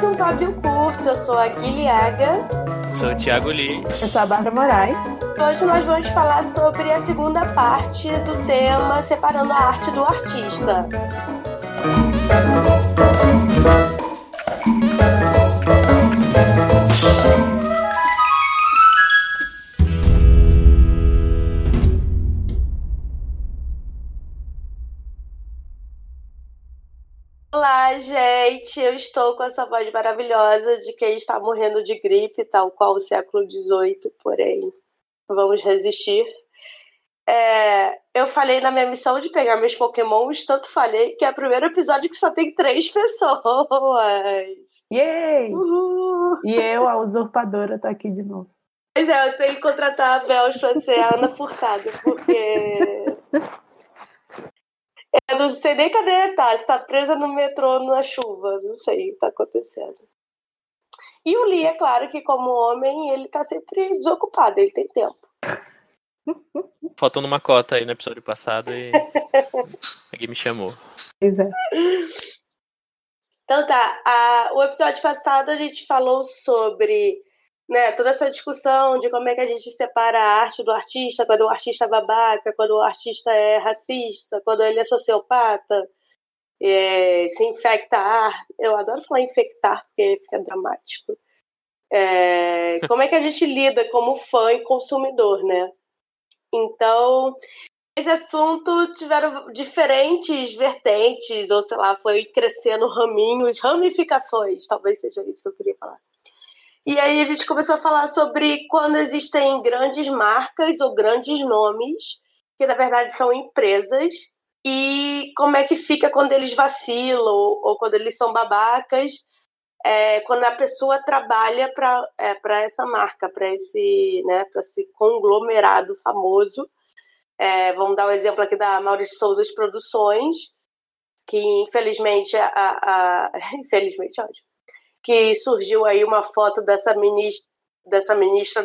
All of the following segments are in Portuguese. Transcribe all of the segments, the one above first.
mais um Fábio Curto. Eu sou a Guilhaga. Sou o Thiago Lee. Eu sou a Bárbara Moraes. Hoje nós vamos falar sobre a segunda parte do tema Separando a Arte do Artista. Estou com essa voz maravilhosa de quem está morrendo de gripe, tal qual o século XVIII, porém, vamos resistir. É, eu falei na minha missão de pegar meus pokémons, tanto falei que é o primeiro episódio que só tem três pessoas. Yay! Uhul. E eu, a usurpadora, tô aqui de novo. Pois é, eu tenho que contratar a Bel pra ser a Ana Furtada, porque eu não sei nem cadê ela tá. Você tá presa no metrô na chuva. Não sei o que tá acontecendo. E o Lee, é claro que como homem, ele tá sempre desocupado, ele tem tempo. Faltando uma cota aí no episódio passado e alguém me chamou. Exato. Então tá, a, o episódio passado a gente falou sobre né, toda essa discussão de como é que a gente separa a arte do artista, quando o artista é babaca, quando o artista é racista, quando ele é sociopata, é, se infectar. Eu adoro falar infectar, porque fica dramático. É, como é que a gente lida como fã e consumidor, né? Então, esse assunto tiveram diferentes vertentes, ou sei lá, foi crescendo raminhos, ramificações, talvez seja isso que eu queria falar. E aí a gente começou a falar sobre quando existem grandes marcas ou grandes nomes, que na verdade são empresas, e como é que fica quando eles vacilam ou quando eles são babacas, é, quando a pessoa trabalha para é, essa marca, para esse, né, esse conglomerado famoso. É, vamos dar o um exemplo aqui da Maurício Souza Produções, que infelizmente a, a, a infelizmente ótimo que surgiu aí uma foto dessa ministra, dessa ministra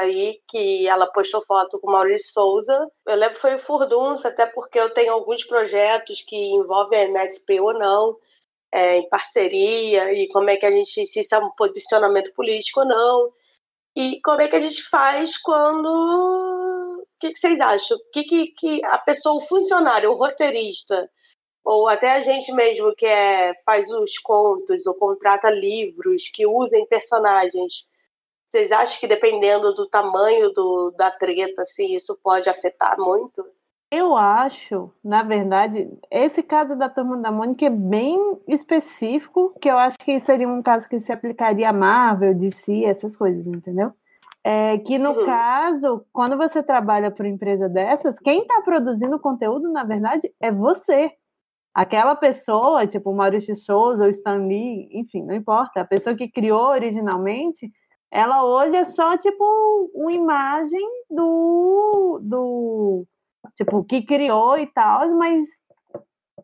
aí, que ela postou foto com Maurício Souza. Eu lembro que foi o Furdunça, até porque eu tenho alguns projetos que envolvem a MSP ou não, é, em parceria, e como é que a gente, se isso é um posicionamento político ou não. E como é que a gente faz quando. O que, que vocês acham? O que, que, que a pessoa, o funcionário, o roteirista, ou até a gente mesmo que é, faz os contos ou contrata livros que usem personagens. Vocês acham que dependendo do tamanho do, da treta, assim, isso pode afetar muito? Eu acho, na verdade, esse caso da Turma da Mônica é bem específico, que eu acho que seria um caso que se aplicaria a Marvel, DC, essas coisas, entendeu? É que no uhum. caso, quando você trabalha para uma empresa dessas, quem está produzindo o conteúdo, na verdade, é você aquela pessoa, tipo Maurício Souza ou Stan Lee, enfim, não importa, a pessoa que criou originalmente, ela hoje é só tipo uma imagem do, do tipo que criou e tal, mas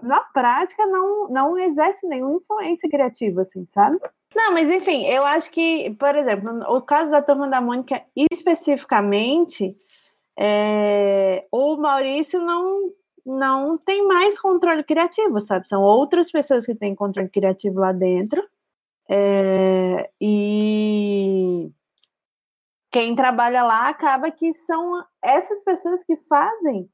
na prática não não exerce nenhuma influência criativa, assim, sabe? Não, mas enfim, eu acho que, por exemplo, o caso da Turma da Mônica especificamente, é, o Maurício não não tem mais controle criativo, sabe? São outras pessoas que têm controle criativo lá dentro. É, e quem trabalha lá acaba que são essas pessoas que fazem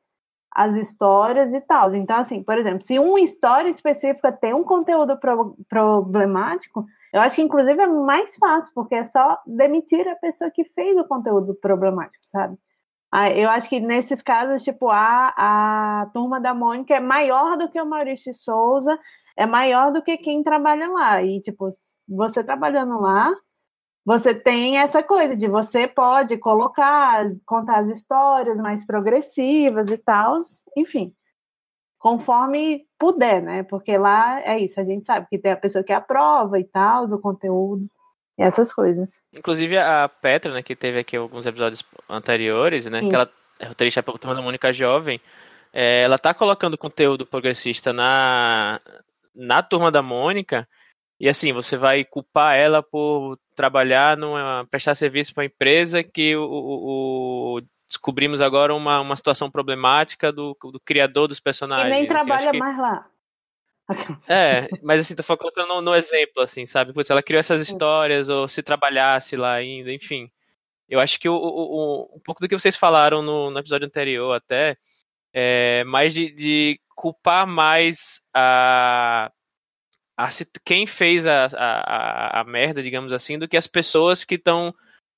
as histórias e tal. Então, assim, por exemplo, se uma história específica tem um conteúdo pro, problemático, eu acho que inclusive é mais fácil, porque é só demitir a pessoa que fez o conteúdo problemático, sabe? Ah, eu acho que nesses casos, tipo, a, a turma da Mônica é maior do que o Maurício Souza, é maior do que quem trabalha lá. E, tipo, você trabalhando lá, você tem essa coisa de você pode colocar, contar as histórias mais progressivas e tal, enfim, conforme puder, né? Porque lá é isso, a gente sabe que tem a pessoa que aprova e tal, o conteúdo essas coisas. Inclusive a Petra, né, que teve aqui alguns episódios anteriores, né, Sim. que ela é roteirista da Turma da Mônica Jovem, é, ela tá colocando conteúdo progressista na, na Turma da Mônica, e assim, você vai culpar ela por trabalhar numa. prestar serviço para uma empresa que o, o, o, descobrimos agora uma, uma situação problemática do, do criador dos personagens. E nem assim, trabalha que... mais lá. É, mas assim, tô colocando no, no, exemplo, assim, sabe? Putz, ela criou essas histórias, ou se trabalhasse lá ainda, enfim. Eu acho que o, o, o, um pouco do que vocês falaram no, no episódio anterior até, é mais de, de culpar mais a, a, quem fez a, a, a merda, digamos assim, do que as pessoas que estão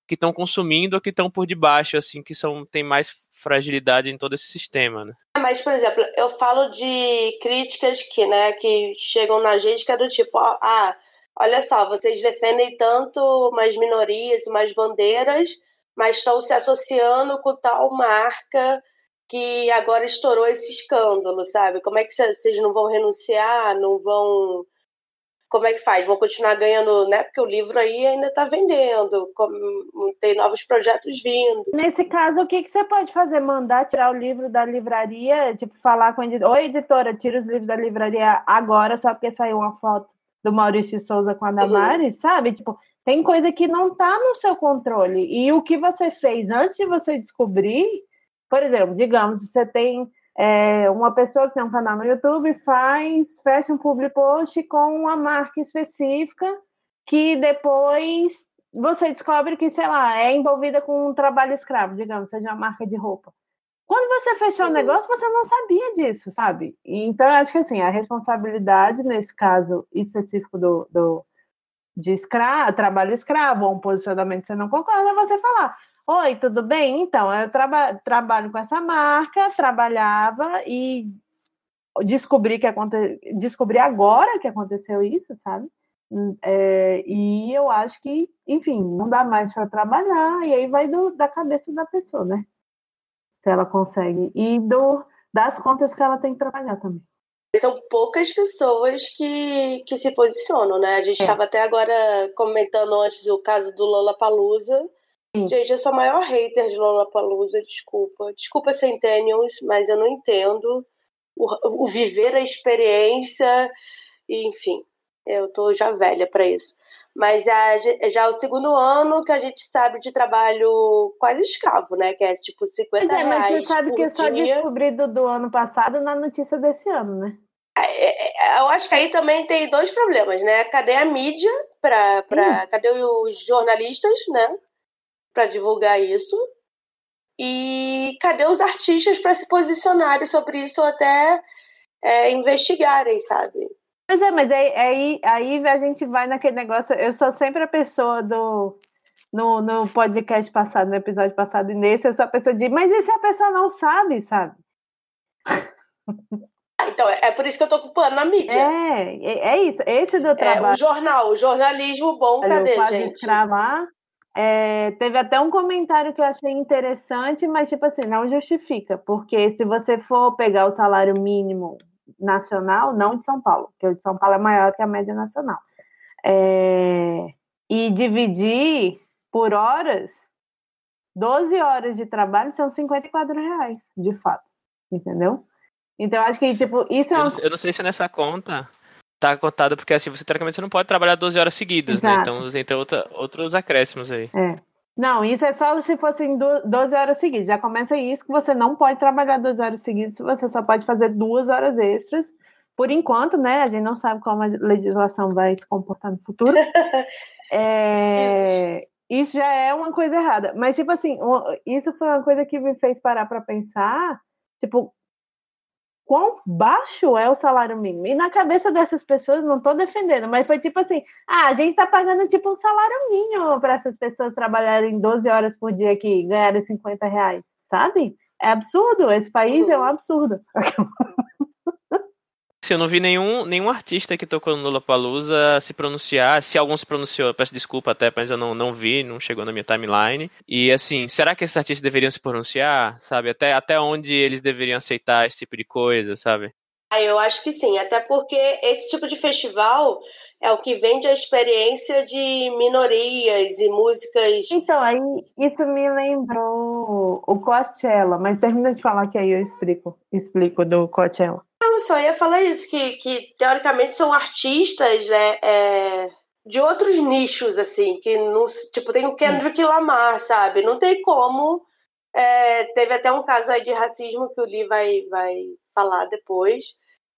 que estão consumindo ou que estão por debaixo, assim, que são tem mais fragilidade em todo esse sistema, né? É, mas, por exemplo, eu falo de críticas que, né, que chegam na gente que é do tipo, ah, olha só, vocês defendem tanto umas minorias, umas bandeiras, mas estão se associando com tal marca que agora estourou esse escândalo, sabe? Como é que vocês não vão renunciar, não vão como é que faz? Vão continuar ganhando, né? Porque o livro aí ainda está vendendo, tem novos projetos vindo. Nesse caso, o que, que você pode fazer? Mandar tirar o livro da livraria, tipo, falar com a editora, oi, editora, tira os livros da livraria agora, só porque saiu uma foto do Maurício Souza com a Damares, uhum. sabe? Tipo, tem coisa que não está no seu controle. E o que você fez antes de você descobrir, por exemplo, digamos, você tem é, uma pessoa que tem um canal no YouTube faz, fecha um public post com uma marca específica que depois você descobre que, sei lá, é envolvida com um trabalho escravo, digamos, seja uma marca de roupa. Quando você fechou o uhum. negócio, você não sabia disso, sabe? Então, eu acho que assim, a responsabilidade, nesse caso específico do, do de escravo, trabalho escravo, ou um posicionamento que você não concorda, é você falar, Oi, tudo bem? Então, eu traba trabalho com essa marca, trabalhava e descobri que aconte... descobri agora que aconteceu isso, sabe? Hum, é, e eu acho que, enfim, não dá mais para trabalhar, e aí vai do, da cabeça da pessoa, né? Se ela consegue. E do, das contas que ela tem que trabalhar também. São poucas pessoas que, que se posicionam, né? A gente estava é. até agora comentando antes o caso do Lola Palusa. Gente, eu sou a maior hater de Lollapalooza, desculpa. Desculpa, Centennials, mas eu não entendo o, o viver a experiência, enfim, eu tô já velha para isso. Mas é já é o segundo ano que a gente sabe de trabalho quase escravo, né? Que é tipo 50 é, mas reais. Mas você sabe que eu só descobri do, do ano passado na notícia desse ano, né? É, é, eu acho que aí também tem dois problemas, né? Cadê a mídia? Pra, pra, cadê os jornalistas, né? Para divulgar isso. E cadê os artistas para se posicionarem sobre isso ou até é, investigarem, sabe? Pois é, mas aí, aí, aí a gente vai naquele negócio. Eu sou sempre a pessoa do. No, no podcast passado, no episódio passado, e nesse, eu sou a pessoa de. Mas e se a pessoa não sabe, sabe? Então, é por isso que eu tô ocupando na mídia. É, é, é isso. Esse do trabalho. É, o jornal, o jornalismo bom, cadê, gente? Escravar, é, teve até um comentário que eu achei interessante, mas tipo assim, não justifica, porque se você for pegar o salário mínimo nacional, não de São Paulo, porque o de São Paulo é maior que a média nacional, é, e dividir por horas, 12 horas de trabalho são 54 reais, de fato, entendeu? Então, acho que, tipo, isso é uma... eu, não sei se é nessa conta tá cotado porque assim, você teoricamente você não pode trabalhar 12 horas seguidas, né? Exato. né? Então entra outra, outros acréscimos aí. É. Não, isso é só se fossem 12 horas seguidas. Já começa isso que você não pode trabalhar 12 horas seguidas, você só pode fazer duas horas extras. Por enquanto, né? A gente não sabe como a legislação vai se comportar no futuro. é, isso já é uma coisa errada. Mas, tipo assim, isso foi uma coisa que me fez parar para pensar. Tipo, quão baixo é o salário mínimo. E na cabeça dessas pessoas, não estou defendendo, mas foi tipo assim: ah, a gente está pagando tipo um salário mínimo para essas pessoas trabalharem 12 horas por dia aqui e ganharem 50 reais, sabe? É absurdo, esse país é um absurdo. Se eu não vi nenhum, nenhum artista que tocou no Lollapalooza se pronunciar, se algum se pronunciou, peço desculpa até, mas eu não, não vi, não chegou na minha timeline. E assim, será que esses artistas deveriam se pronunciar, sabe? Até, até onde eles deveriam aceitar esse tipo de coisa, sabe? Ah, eu acho que sim, até porque esse tipo de festival é o que vende a experiência de minorias e músicas. Então, aí isso me lembrou o Coachella, mas termina de falar que aí eu explico, explico do Coachella. Eu só ia falar isso, que, que teoricamente são artistas né, é, de outros nichos, assim, que não, tipo, tem o Kendrick Lamar, sabe? Não tem como. É, teve até um caso aí de racismo que o Lee vai, vai falar depois.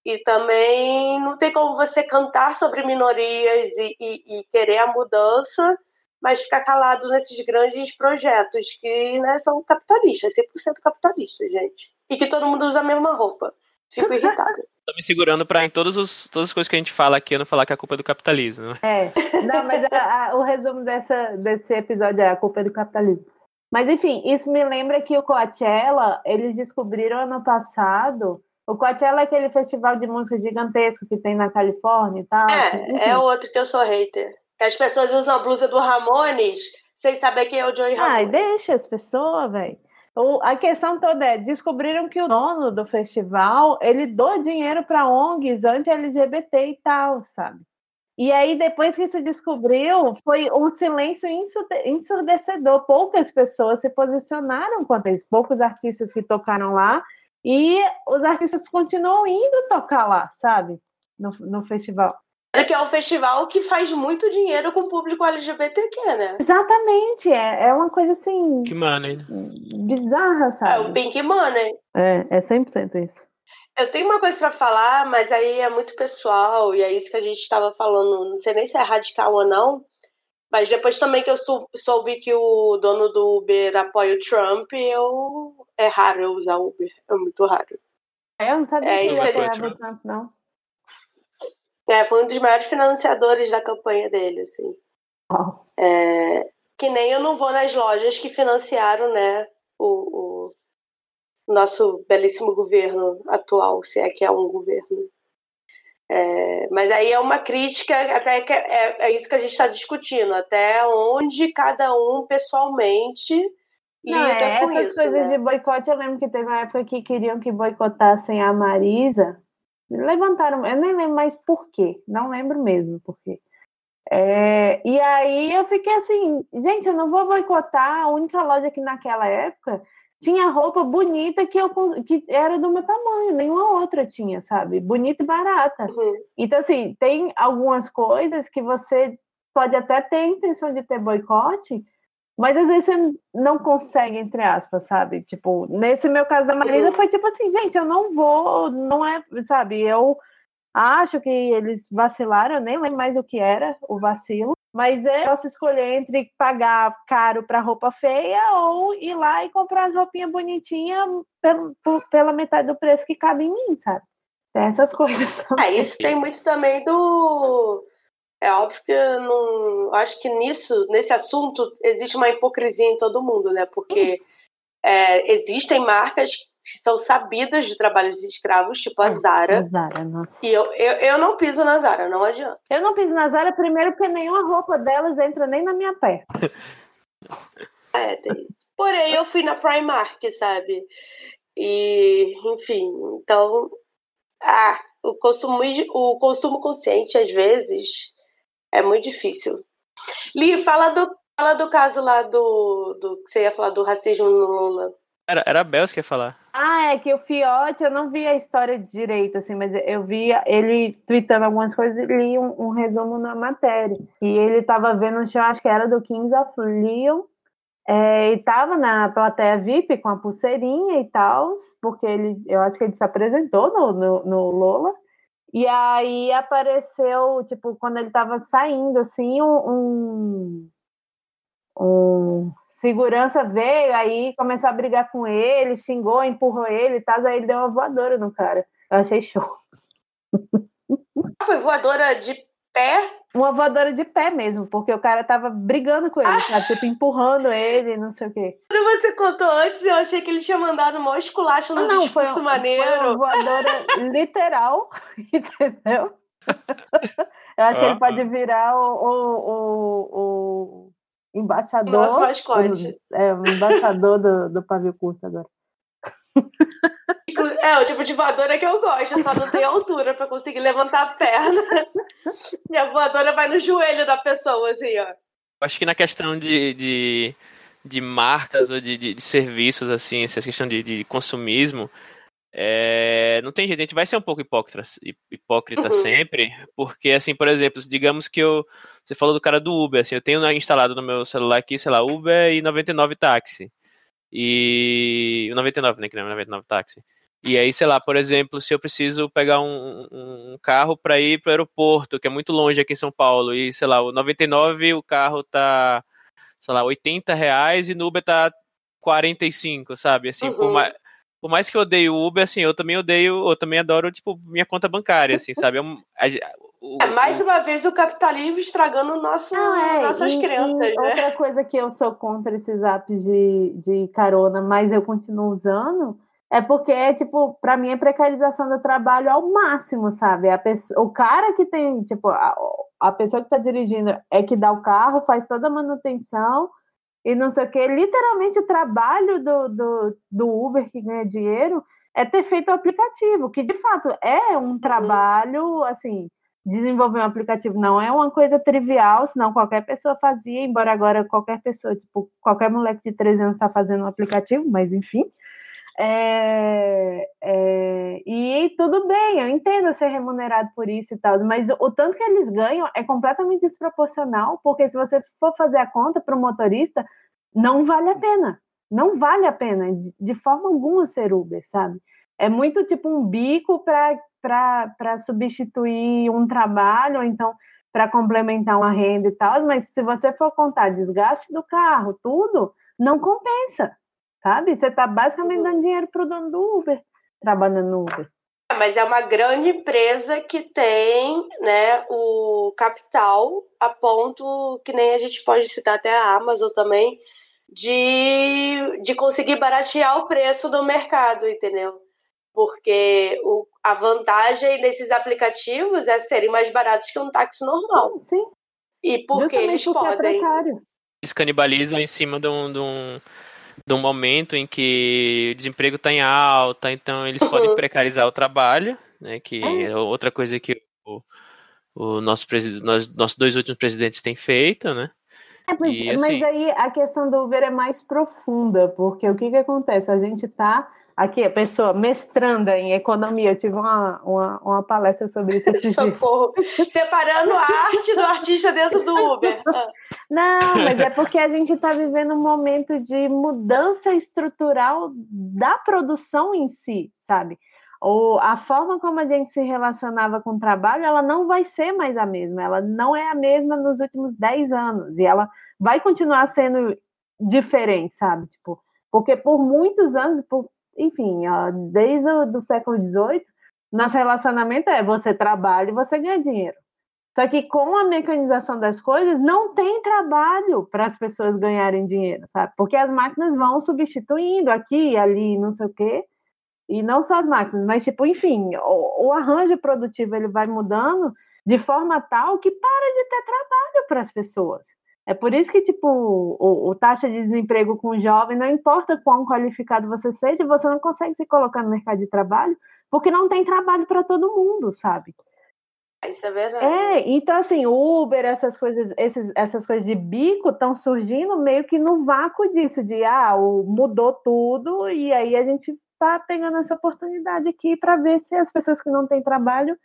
E também não tem como você cantar sobre minorias e, e, e querer a mudança, mas ficar calado nesses grandes projetos que né, são capitalistas, 100% capitalistas, gente. E que todo mundo usa a mesma roupa. Fico irritada. Tô me segurando pra em todos os, todas as coisas que a gente fala aqui, eu não falar que a culpa é do capitalismo. Né? É, não, mas a, a, o resumo dessa, desse episódio é a culpa é do capitalismo. Mas enfim, isso me lembra que o Coachella, eles descobriram ano passado. O Coachella é aquele festival de música gigantesco que tem na Califórnia e tal. É, enfim. é outro que eu sou hater. Que as pessoas usam a blusa do Ramones sem saber quem é o Joey Ramones. Ai, deixa as pessoas, velho. A questão toda é, descobriram que o dono do festival, ele doa dinheiro para ONGs anti-LGBT e tal, sabe? E aí, depois que se descobriu, foi um silêncio ensurdecedor. Poucas pessoas se posicionaram contra isso, poucos artistas que tocaram lá, e os artistas continuam indo tocar lá, sabe? No, no festival. Que é um festival que faz muito dinheiro com o público LGBTQ, né? Exatamente, é, é uma coisa assim. Que money. Bizarra, sabe? É o Pink Money. É, é 100% isso. Eu tenho uma coisa para falar, mas aí é muito pessoal, e é isso que a gente estava falando. Não sei nem se é radical ou não, mas depois também que eu soube que o dono do Uber apoia o Trump, eu... é raro eu usar Uber. É muito raro. É, eu não sabia é, que ele apoiava o Trump, não. É, foi um dos maiores financiadores da campanha dele, assim. Oh. É, que nem eu não vou nas lojas que financiaram, né, o, o nosso belíssimo governo atual, se é que é um governo. É, mas aí é uma crítica, até que é, é isso que a gente está discutindo, até onde cada um pessoalmente não, lida é, com essas isso. Essas coisas né? de boicote, eu lembro que teve uma época que queriam que boicotassem a Marisa, Levantaram, eu nem lembro mais por quê, não lembro mesmo por quê. É, e aí eu fiquei assim, gente, eu não vou boicotar a única loja que naquela época tinha roupa bonita que, eu, que era do meu tamanho, nenhuma outra tinha, sabe? Bonita e barata. Uhum. Então, assim, tem algumas coisas que você pode até ter intenção de ter boicote, mas às vezes você não consegue, entre aspas, sabe? Tipo, nesse meu caso da Marisa foi tipo assim, gente, eu não vou, não é, sabe? Eu acho que eles vacilaram, eu nem lembro mais o que era o vacilo, mas é posso escolher entre pagar caro para roupa feia ou ir lá e comprar as roupinhas bonitinhas pela metade do preço que cabe em mim, sabe? Tem essas coisas. Também. É, isso tem muito também do é óbvio que eu não. Acho que nisso, nesse assunto, existe uma hipocrisia em todo mundo, né? Porque é, existem marcas são sabidas de trabalhos de escravos, tipo a Zara. A Zara nossa. E eu, eu, eu não piso na Zara, não adianta. Eu não piso na Zara, primeiro porque nenhuma roupa delas entra nem na minha pé. é, tem. Porém, eu fui na Primark, sabe? E, enfim, então. Ah, o consumo, o consumo consciente, às vezes, é muito difícil. Li, fala do, fala do caso lá do, do que você ia falar do racismo no Lula. Era, era a Bels que ia falar. Ah, é que o Fiote, eu não vi a história direito, assim, mas eu vi ele tweetando algumas coisas e li um, um resumo na matéria. E ele tava vendo um show, acho que era do Kings of Leon, é, e tava na plateia VIP com a pulseirinha e tal, porque ele, eu acho que ele se apresentou no, no, no Lola. E aí apareceu, tipo, quando ele tava saindo, assim, um, um, segurança veio, aí começou a brigar com ele, xingou, empurrou ele e tal, aí ele deu uma voadora no cara. Eu achei show. Foi voadora de pé? Uma voadora de pé mesmo, porque o cara tava brigando com ele, ah. sabe? Tipo, empurrando ele, não sei o quê. Quando você contou antes, eu achei que ele tinha mandado um esculacho no ah, não, discurso foi, maneiro. Foi uma voadora literal, entendeu? Eu acho que ele pode virar o, o, o, o embaixador. Nosso mascote. É, o embaixador do, do pavio curto agora. É, o tipo de voadora que eu gosto, eu só não tenho altura para conseguir levantar a perna. E a voadora vai no joelho da pessoa, assim, ó. Acho que na questão de, de, de marcas ou de, de, de, serviços, assim, essa questão de, de consumismo, é, não tem jeito, a gente vai ser um pouco hipócrita, hipócrita uhum. sempre, porque, assim, por exemplo, digamos que eu. Você falou do cara do Uber, assim, eu tenho instalado no meu celular aqui, sei lá, Uber e 99 táxi. E. 99, né? Que não é 99 táxi. E aí, sei lá, por exemplo, se eu preciso pegar um, um carro para ir para o aeroporto, que é muito longe aqui em São Paulo, e sei lá, o 99 o carro tá, sei lá, 80 reais e no Uber tá 45, sabe? Assim, uhum. por, mais, por mais que eu odeie o Uber, assim, eu também odeio, eu também adoro, tipo, minha conta bancária, assim, sabe? É, o, é mais uma vez o capitalismo estragando nosso, Não, é, nossas e, crianças, e né? Outra coisa que eu sou contra esses apps de, de carona, mas eu continuo usando, é porque, é, tipo, para mim é precarização do trabalho ao máximo, sabe? A pessoa, o cara que tem, tipo, a, a pessoa que está dirigindo é que dá o carro, faz toda a manutenção e não sei o quê. Literalmente, o trabalho do, do, do Uber que ganha dinheiro é ter feito o aplicativo, que de fato é um uhum. trabalho, assim, desenvolver um aplicativo não é uma coisa trivial, senão qualquer pessoa fazia, embora agora qualquer pessoa, tipo, qualquer moleque de 13 anos está fazendo um aplicativo, mas enfim. É, é, e tudo bem, eu entendo ser remunerado por isso e tal, mas o, o tanto que eles ganham é completamente desproporcional, porque se você for fazer a conta para o motorista, não vale a pena. Não vale a pena, de forma alguma, ser Uber, sabe? É muito tipo um bico para substituir um trabalho, ou então para complementar uma renda e tal, mas se você for contar desgaste do carro, tudo, não compensa sabe? Você está basicamente uhum. dando dinheiro para o dono do Uber, trabalhando no Uber. Mas é uma grande empresa que tem né, o capital a ponto que nem a gente pode citar até a Amazon também, de, de conseguir baratear o preço do mercado, entendeu? Porque o, a vantagem desses aplicativos é serem mais baratos que um táxi normal. Sim. E porque Justamente eles porque é podem. É eles canibalizam em cima de um, de um um momento em que o desemprego está em alta, então eles podem precarizar o trabalho, né? Que é, é outra coisa que o, o nosso presidente, nós, nossos dois últimos presidentes têm feito, né? É, mas, e, assim, mas aí a questão do Uber é mais profunda, porque o que, que acontece? A gente está Aqui, a pessoa mestranda em economia. Eu tive uma, uma, uma palestra sobre isso. Socorro. Separando a arte do artista dentro do Uber. Não, mas é porque a gente está vivendo um momento de mudança estrutural da produção em si, sabe? Ou a forma como a gente se relacionava com o trabalho, ela não vai ser mais a mesma. Ela não é a mesma nos últimos 10 anos. E ela vai continuar sendo diferente, sabe? Tipo, porque por muitos anos, por enfim, desde o do século XVIII, nosso relacionamento é você trabalha e você ganha dinheiro. Só que com a mecanização das coisas, não tem trabalho para as pessoas ganharem dinheiro, sabe? Porque as máquinas vão substituindo aqui ali, não sei o quê. E não só as máquinas, mas, tipo, enfim, o, o arranjo produtivo ele vai mudando de forma tal que para de ter trabalho para as pessoas. É por isso que, tipo, o, o, taxa de desemprego com o jovem, não importa quão qualificado você seja, você não consegue se colocar no mercado de trabalho, porque não tem trabalho para todo mundo, sabe? Isso é verdade. É, então assim, Uber, essas coisas, esses, essas coisas de bico estão surgindo meio que no vácuo disso, de ah, mudou tudo, e aí a gente está pegando essa oportunidade aqui para ver se as pessoas que não têm trabalho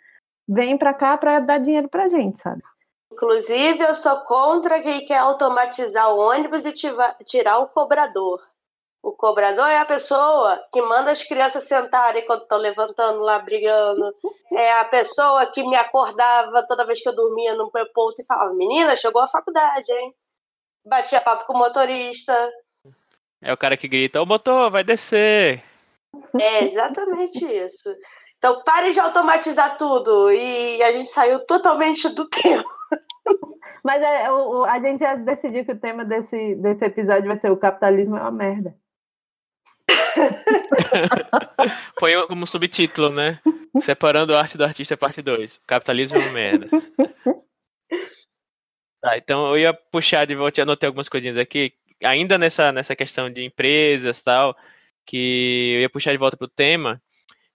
vêm para cá para dar dinheiro para gente, sabe? Inclusive, eu sou contra quem quer automatizar o ônibus e tirar o cobrador. O cobrador é a pessoa que manda as crianças sentarem quando estão levantando lá, brigando. É a pessoa que me acordava toda vez que eu dormia no meu ponto e falava: Menina, chegou a faculdade, hein? Batia papo com o motorista. É o cara que grita: O motor vai descer. É exatamente isso. Então, pare de automatizar tudo. E a gente saiu totalmente do tempo. Mas é, o, a gente já decidiu que o tema desse, desse episódio vai ser o capitalismo é uma merda. Põe como subtítulo, né? Separando a arte do artista, parte 2. Capitalismo é uma merda. Tá, então eu ia puxar de volta, anotei algumas coisinhas aqui, ainda nessa, nessa questão de empresas tal, que eu ia puxar de volta pro tema,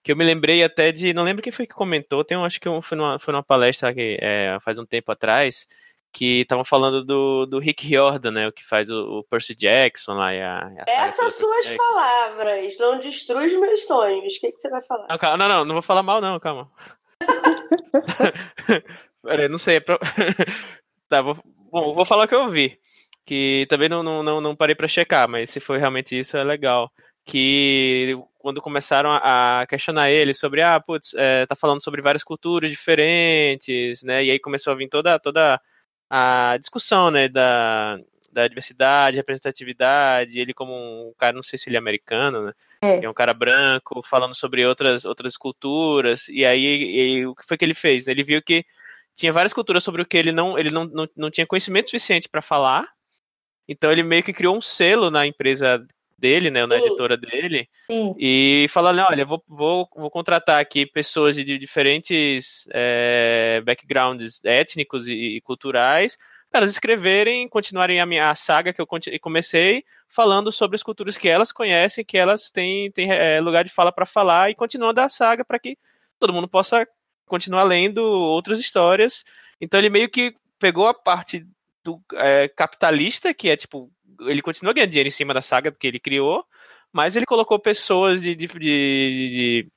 que eu me lembrei até de, não lembro quem foi que comentou, tem, acho que foi numa, foi numa palestra que, é, faz um tempo atrás, que estavam falando do, do Rick Riordan, né, o que faz o, o Percy Jackson lá. E a, a Essas suas palavras não destruem os meus sonhos. O que, que você vai falar? Não, calma, não, não, não vou falar mal não, calma. Peraí, não sei. É pra... tá, vou, bom, vou falar o que eu vi. Que também não, não, não, não parei para checar, mas se foi realmente isso, é legal. Que quando começaram a questionar ele sobre, ah, putz, é, tá falando sobre várias culturas diferentes, né? E aí começou a vir toda, toda a discussão, né, da, da diversidade, representatividade, ele como um cara, não sei se ele é americano, né? É. é um cara branco, falando sobre outras, outras culturas, e aí e, o que foi que ele fez? Ele viu que tinha várias culturas sobre o que ele não, ele não, não, não tinha conhecimento suficiente para falar, então ele meio que criou um selo na empresa dele, né, na Sim. editora dele, Sim. e falando, olha, vou, vou, vou contratar aqui pessoas de, diferentes é, backgrounds étnicos e, e culturais para elas escreverem, continuarem a minha a saga que eu comecei falando sobre as culturas que elas conhecem, que elas têm, têm é, lugar de fala para falar e continuando a saga para que todo mundo possa continuar lendo outras histórias. Então ele meio que pegou a parte do é, capitalista, que é tipo, ele continua ganhando dinheiro em cima da saga que ele criou, mas ele colocou pessoas de, de, de, de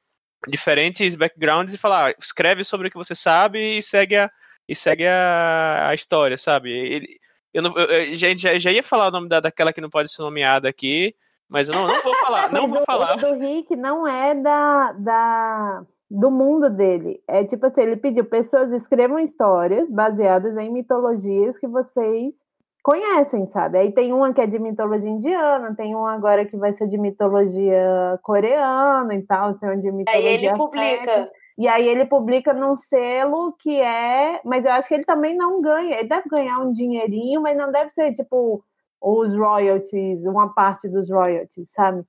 diferentes backgrounds e falar, ah, escreve sobre o que você sabe e segue a, e segue a, a história, sabe? Ele, eu, não, eu, já, já, ia falar o nome da, daquela que não pode ser nomeada aqui, mas eu não, não vou falar, não vou falar. O do Rick não é da, da, do mundo dele. É tipo assim, ele pediu pessoas escrevam histórias baseadas em mitologias que vocês conhecem, sabe? Aí tem uma que é de mitologia indiana, tem uma agora que vai ser de mitologia coreana e tal, tem uma de mitologia. Aí ele publica. E aí ele publica num selo que é. Mas eu acho que ele também não ganha. Ele deve ganhar um dinheirinho, mas não deve ser tipo os royalties, uma parte dos royalties, sabe?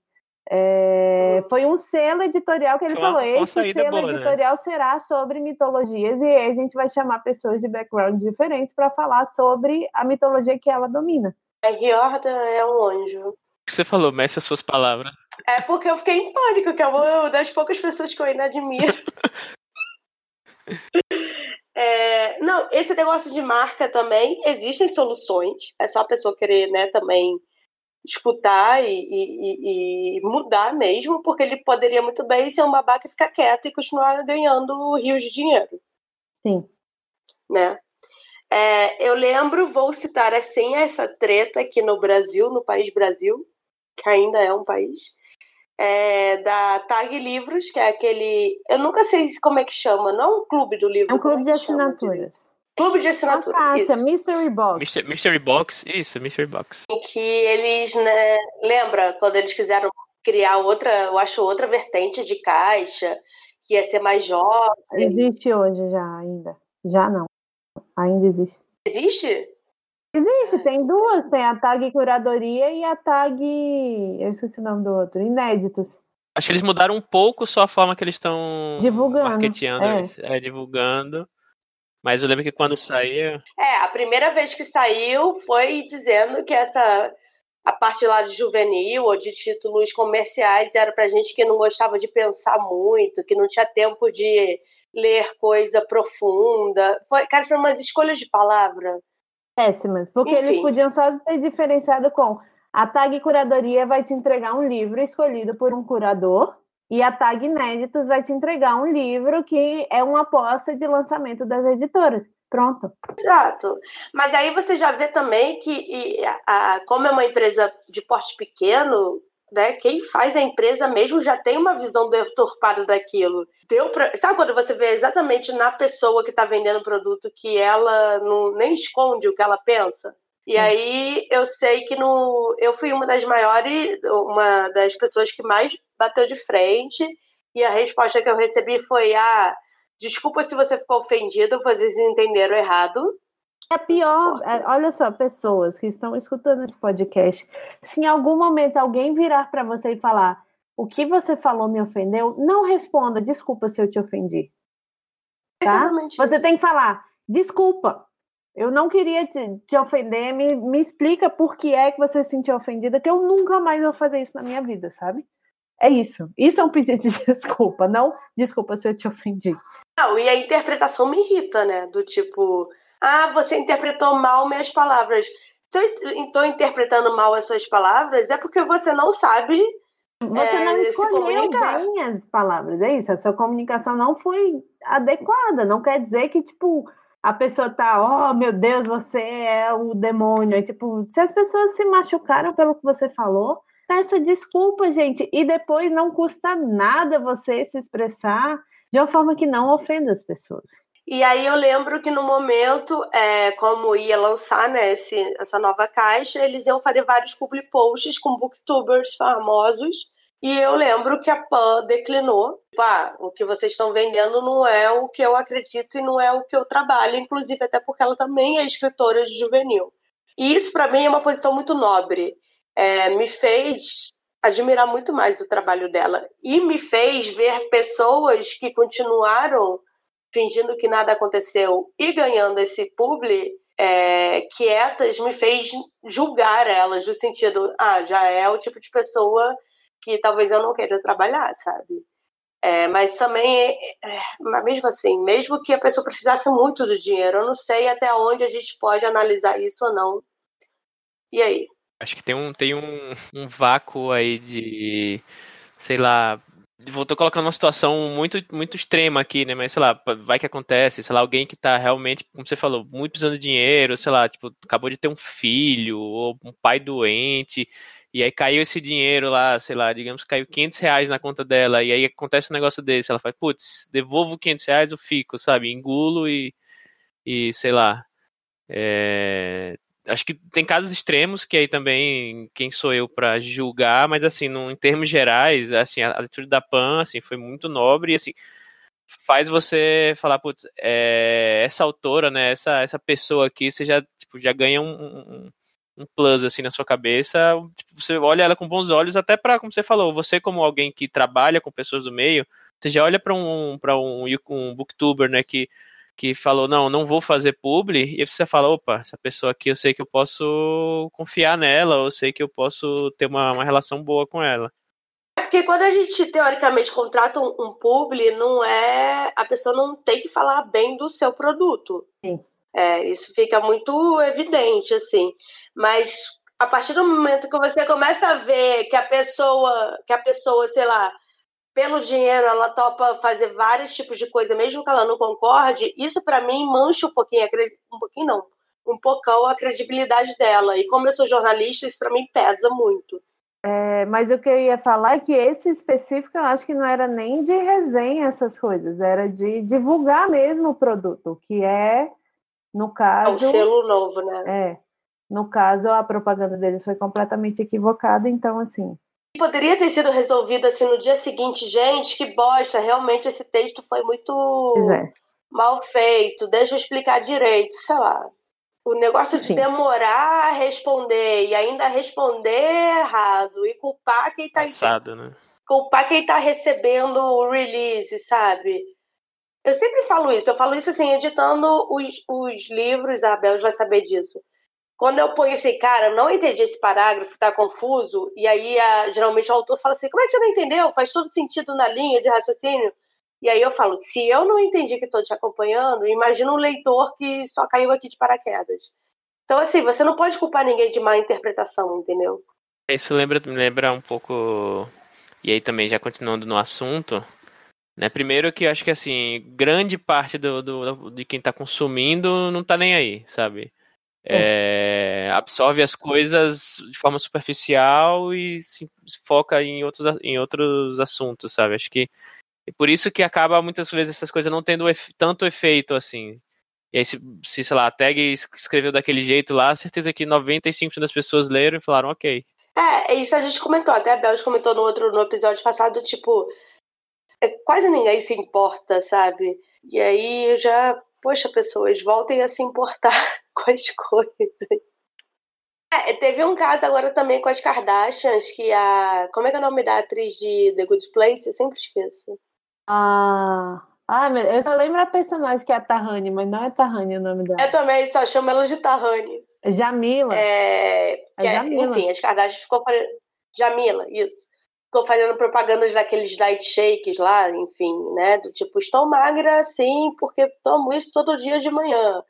É, foi um selo editorial que ele foi falou. Esse selo boa, né? editorial né? será sobre mitologias e a gente vai chamar pessoas de backgrounds diferentes para falar sobre a mitologia que ela domina. A Riorda é um anjo. Você falou, mas essas suas palavras. É porque eu fiquei em pânico, que é uma das poucas pessoas que eu ainda admiro. É, não, esse negócio de marca também existem soluções. É só a pessoa querer, né, também escutar e, e, e, mudar mesmo, porque ele poderia muito bem ser um babaca e ficar quieto e continuar ganhando rios de dinheiro. Sim. Né? É, eu lembro, vou citar assim essa treta aqui no Brasil, no país Brasil, que ainda é um país, é, da Tag Livros, que é aquele. Eu nunca sei como é que chama, não é um clube do livro. É um clube é de assinaturas. Clube de assinatura. Ah, isso. Mystery Box. Mystery Box, isso, Mystery Box. Em que eles, né, lembra quando eles quiseram criar outra, eu acho, outra vertente de caixa, que ia ser mais jovem. Existe hoje já ainda. Já não. Ainda existe. Existe? Existe, tem duas, tem a tag curadoria e a tag. Eu esqueci o nome do outro, inéditos. Acho que eles mudaram um pouco só a forma que eles estão divulgando. Marketeando, é. é. divulgando. Mas eu lembro que quando saiu. É, a primeira vez que saiu foi dizendo que essa. A parte lá de juvenil ou de títulos comerciais era pra gente que não gostava de pensar muito, que não tinha tempo de ler coisa profunda. Foi, cara, foram umas escolhas de palavra péssimas, porque Enfim. eles podiam só ter diferenciado com a tag curadoria vai te entregar um livro escolhido por um curador e a tag inéditos vai te entregar um livro que é uma aposta de lançamento das editoras. Pronto. Exato. Mas aí você já vê também que, a, como é uma empresa de porte pequeno, né? Quem faz a empresa mesmo já tem uma visão deturpada daquilo. Deu pra... Sabe quando você vê exatamente na pessoa que está vendendo o produto que ela não, nem esconde o que ela pensa? E aí eu sei que no, eu fui uma das maiores, uma das pessoas que mais bateu de frente, e a resposta que eu recebi foi: ah, desculpa se você ficou ofendido, vocês entenderam errado. É pior, é, olha só, pessoas que estão escutando esse podcast, se em algum momento alguém virar para você e falar o que você falou me ofendeu, não responda, desculpa se eu te ofendi. Tá? Exatamente você isso. tem que falar, desculpa, eu não queria te, te ofender, me, me explica por que é que você se sentiu ofendida, que eu nunca mais vou fazer isso na minha vida, sabe? É isso. Isso é um pedido de desculpa, não desculpa se eu te ofendi. Não, e a interpretação me irrita, né? Do tipo, ah, você interpretou mal minhas palavras. Se eu estou interpretando mal as suas palavras, é porque você não sabe você é, não escolheu bem as palavras, é isso. A sua comunicação não foi adequada. Não quer dizer que, tipo, a pessoa tá, oh meu Deus, você é o demônio. É, tipo, se as pessoas se machucaram pelo que você falou, peça desculpa, gente. E depois não custa nada você se expressar de uma forma que não ofenda as pessoas. E aí eu lembro que no momento, é, como ia lançar né, esse, essa nova caixa, eles iam fazer vários public posts com booktubers famosos. E eu lembro que a Pan declinou. Tipo, ah, o que vocês estão vendendo não é o que eu acredito e não é o que eu trabalho, inclusive até porque ela também é escritora de juvenil. E isso para mim é uma posição muito nobre. É, me fez admirar muito mais o trabalho dela e me fez ver pessoas que continuaram fingindo que nada aconteceu e ganhando esse publi é, quietas me fez julgar elas no sentido ah já é o tipo de pessoa que talvez eu não queira trabalhar sabe? É, mas também é, mas mesmo assim mesmo que a pessoa precisasse muito do dinheiro eu não sei até onde a gente pode analisar isso ou não. E aí? Acho que tem um, tem um, um vácuo aí de, sei lá, vou tô colocando uma situação muito muito extrema aqui, né? Mas sei lá, vai que acontece, sei lá, alguém que tá realmente, como você falou, muito precisando de dinheiro, sei lá, tipo, acabou de ter um filho ou um pai doente, e aí caiu esse dinheiro lá, sei lá, digamos que caiu 500 reais na conta dela, e aí acontece um negócio desse, ela fala, putz, devolvo 500 reais, eu fico, sabe, engulo e, e sei lá, é, acho que tem casos extremos que aí também quem sou eu para julgar, mas assim, no, em termos gerais, assim, a atitude da Pan assim foi muito nobre. E assim faz você falar, putz, é, essa autora, né, essa essa pessoa aqui, você já tipo, já ganha um, um, um plus assim na sua cabeça, tipo, você olha ela com bons olhos até para, como você falou, você como alguém que trabalha com pessoas do meio, você já olha para um para um, um booktuber, né, que que falou, não, não vou fazer publi, e você fala, opa, essa pessoa aqui eu sei que eu posso confiar nela, ou eu sei que eu posso ter uma, uma relação boa com ela. É porque quando a gente teoricamente contrata um, um publi, não é. A pessoa não tem que falar bem do seu produto. Sim. É, isso fica muito evidente, assim. Mas a partir do momento que você começa a ver que a pessoa, que a pessoa, sei lá, pelo dinheiro ela topa fazer vários tipos de coisa, mesmo que ela não concorde, isso para mim mancha um pouquinho, um pouquinho não, um poucão a credibilidade dela. E como eu sou jornalista, isso para mim pesa muito. É, mas o que eu ia falar é que esse específico eu acho que não era nem de resenha essas coisas, era de divulgar mesmo o produto, que é, no caso. É o selo novo, né? É. No caso, a propaganda deles foi completamente equivocada, então, assim, Poderia ter sido resolvido assim no dia seguinte, gente, que bosta, realmente esse texto foi muito é. mal feito, deixa eu explicar direito, sei lá. O negócio de Sim. demorar a responder e ainda responder errado e culpar quem tá Passado, né? culpar quem tá recebendo o release, sabe? Eu sempre falo isso, eu falo isso assim, editando os, os livros, a Bel vai saber disso. Quando eu ponho assim, cara, não entendi esse parágrafo, tá confuso, e aí a, geralmente o autor fala assim, como é que você não entendeu? Faz todo sentido na linha de raciocínio. E aí eu falo, se eu não entendi que estou te acompanhando, imagina um leitor que só caiu aqui de paraquedas. Então, assim, você não pode culpar ninguém de má interpretação, entendeu? Isso lembra, me lembra um pouco. E aí também, já continuando no assunto, né? Primeiro que eu acho que assim, grande parte do, do de quem está consumindo não está nem aí, sabe? É, absorve as coisas de forma superficial e se foca em outros, em outros assuntos, sabe? Acho que é por isso que acaba muitas vezes essas coisas não tendo tanto efeito assim. E aí, se, se, sei lá, a tag escreveu daquele jeito lá, certeza que 95% das pessoas leram e falaram ok. É, é, isso a gente comentou, até a Bel comentou no outro no episódio passado, tipo, é, quase ninguém se importa, sabe? E aí eu já poxa, pessoas, voltem a se importar com as coisas. É, teve um caso agora também com as Kardashians, que a. Como é que é o nome da atriz de The Good Place? Eu sempre esqueço. Ah. Ah, eu só lembro a personagem que é a Tahani, mas não é Tahani o nome dela. Eu também só chamo ela de Tahani. Jamila. É, é, é Jamila. Enfim, as Kardashians ficou. Jamila, isso ficou fazendo propagandas daqueles diet shakes lá, enfim, né? Do tipo, estou magra sim, porque tomo isso todo dia de manhã.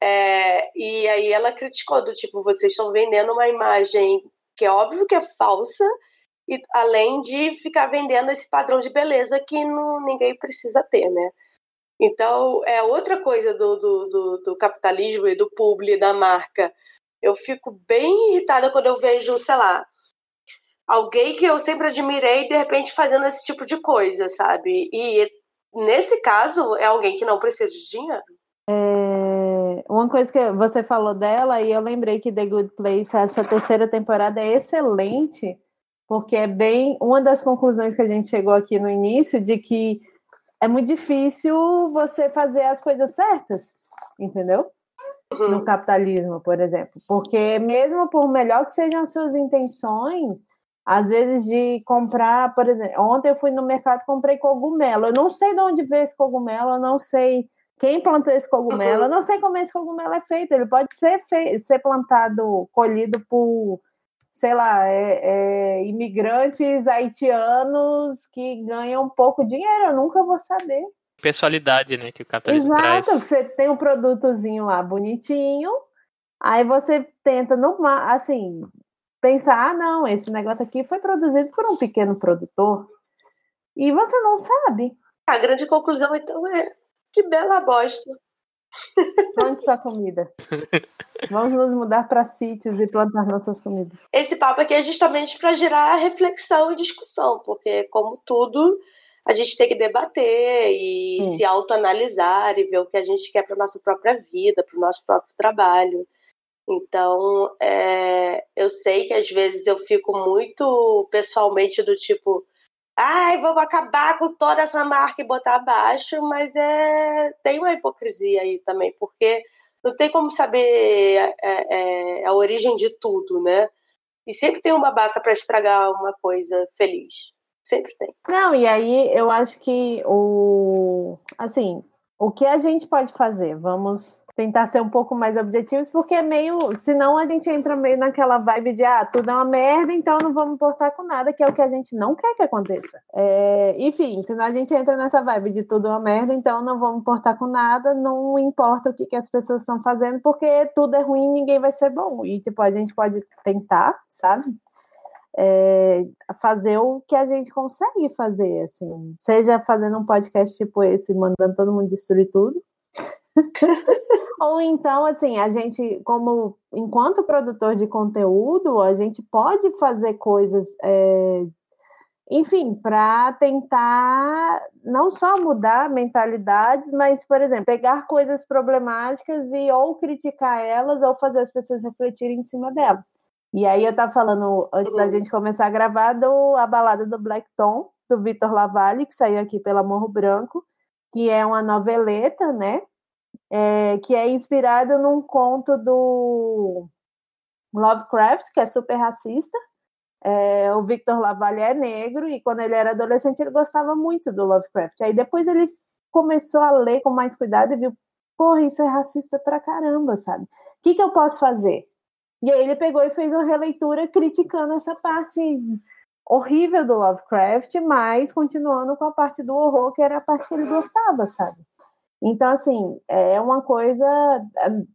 É, e aí ela criticou do tipo, vocês estão vendendo uma imagem que é óbvio que é falsa, e além de ficar vendendo esse padrão de beleza que não, ninguém precisa ter, né? Então, é outra coisa do, do, do, do capitalismo e do publi da marca. Eu fico bem irritada quando eu vejo, sei lá, alguém que eu sempre admirei, de repente, fazendo esse tipo de coisa, sabe? E nesse caso, é alguém que não precisa de dinheiro. É, uma coisa que você falou dela, e eu lembrei que The Good Place, essa terceira temporada é excelente, porque é bem uma das conclusões que a gente chegou aqui no início, de que é muito difícil você fazer as coisas certas, entendeu? Uhum. No capitalismo, por exemplo. Porque mesmo por melhor que sejam as suas intenções, às vezes de comprar, por exemplo, ontem eu fui no mercado e comprei cogumelo. Eu não sei de onde veio esse cogumelo, eu não sei quem plantou esse cogumelo? Uhum. Eu não sei como esse cogumelo é feito. Ele pode ser, fe... ser plantado, colhido por, sei lá, é, é, imigrantes haitianos que ganham pouco dinheiro. Eu nunca vou saber. Pessoalidade, né, que o capitalismo Exato, traz. você tem um produtozinho lá bonitinho, aí você tenta, assim, pensar, ah, não, esse negócio aqui foi produzido por um pequeno produtor. E você não sabe. A grande conclusão, então, é que bela bosta. Plante sua comida. Vamos nos mudar para sítios e plantar nossas comidas. Esse papo aqui é justamente para gerar reflexão e discussão, porque, como tudo, a gente tem que debater e Sim. se autoanalisar e ver o que a gente quer para nossa própria vida, para o nosso próprio trabalho. Então, é, eu sei que às vezes eu fico muito pessoalmente do tipo, ai, vamos acabar com toda essa marca e botar abaixo, mas é tem uma hipocrisia aí também, porque não tem como saber é, é, a origem de tudo, né? E sempre tem uma babaca para estragar uma coisa feliz. Sempre tem. Não, e aí eu acho que o assim, o que a gente pode fazer? Vamos tentar ser um pouco mais objetivos, porque é meio. Senão a gente entra meio naquela vibe de ah, tudo é uma merda, então não vamos importar com nada, que é o que a gente não quer que aconteça. É, enfim, senão a gente entra nessa vibe de tudo é uma merda, então não vamos importar com nada, não importa o que, que as pessoas estão fazendo, porque tudo é ruim ninguém vai ser bom. E, tipo, a gente pode tentar, sabe? É, fazer o que a gente consegue fazer, assim, seja fazendo um podcast tipo esse, mandando todo mundo destruir tudo, Ou então, assim, a gente, como enquanto produtor de conteúdo, a gente pode fazer coisas, é, enfim, para tentar não só mudar mentalidades, mas, por exemplo, pegar coisas problemáticas e ou criticar elas ou fazer as pessoas refletirem em cima delas. E aí eu estava falando, antes da uhum. gente começar a gravar, do, a balada do Black Tom, do Vitor Lavalle, que saiu aqui pela Morro Branco, que é uma noveleta, né? É, que é inspirado num conto do Lovecraft, que é super racista. É, o Victor Lavalle é negro e quando ele era adolescente ele gostava muito do Lovecraft. Aí depois ele começou a ler com mais cuidado e viu, porra, isso é racista pra caramba, sabe? O que, que eu posso fazer? E aí ele pegou e fez uma releitura criticando essa parte horrível do Lovecraft, mas continuando com a parte do horror, que era a parte que ele gostava, sabe? Então, assim, é uma coisa,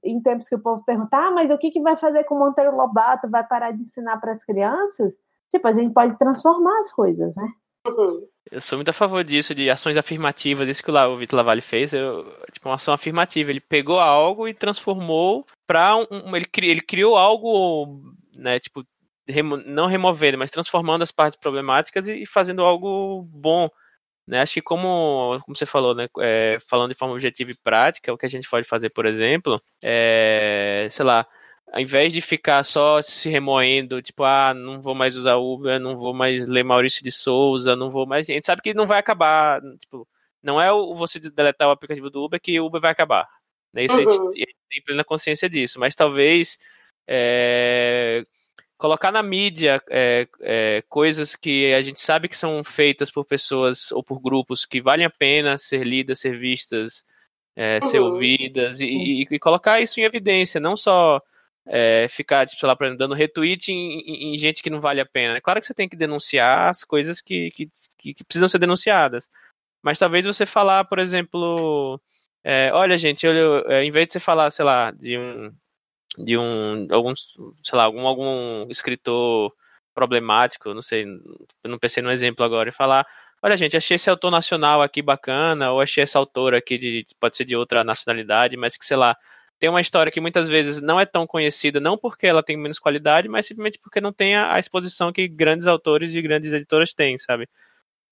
em tempos que o povo pergunta, ah, mas o que, que vai fazer com o Monteiro Lobato? Vai parar de ensinar para as crianças? Tipo, a gente pode transformar as coisas, né? Eu sou muito a favor disso, de ações afirmativas, isso que o Vitor Lavalle fez, eu, tipo, uma ação afirmativa. Ele pegou algo e transformou para um, um, ele, ele criou algo, né, tipo, remo, não removendo, mas transformando as partes problemáticas e, e fazendo algo bom né? Acho que como, como você falou, né? É, falando de forma objetiva e prática, o que a gente pode fazer, por exemplo, é, sei lá, ao invés de ficar só se remoendo, tipo, ah, não vou mais usar Uber, não vou mais ler Maurício de Souza, não vou mais. A gente sabe que não vai acabar, tipo, não é o você deletar o aplicativo do Uber que o Uber vai acabar. Né? Isso uhum. a, gente, a gente tem plena consciência disso, mas talvez é, colocar na mídia é, é, coisas que a gente sabe que são feitas por pessoas ou por grupos que valem a pena ser lidas, ser vistas, é, uhum. ser ouvidas e, e, e, colocar isso em evidência, não só é, ficar, tipo, sei lá, dando retweet em, em, em, gente que não vale a pena. É claro que você tem que denunciar as coisas que, que, que precisam ser denunciadas, mas talvez você falar, por exemplo, é, olha, gente, eu, em vez de você falar, sei lá, de um de um algum, sei lá, algum, algum escritor problemático, não sei, não pensei no exemplo agora, e falar, olha gente, achei esse autor nacional aqui bacana, ou achei essa autora aqui de, pode ser de outra nacionalidade, mas que, sei lá, tem uma história que muitas vezes não é tão conhecida, não porque ela tem menos qualidade, mas simplesmente porque não tem a, a exposição que grandes autores e grandes editoras têm, sabe?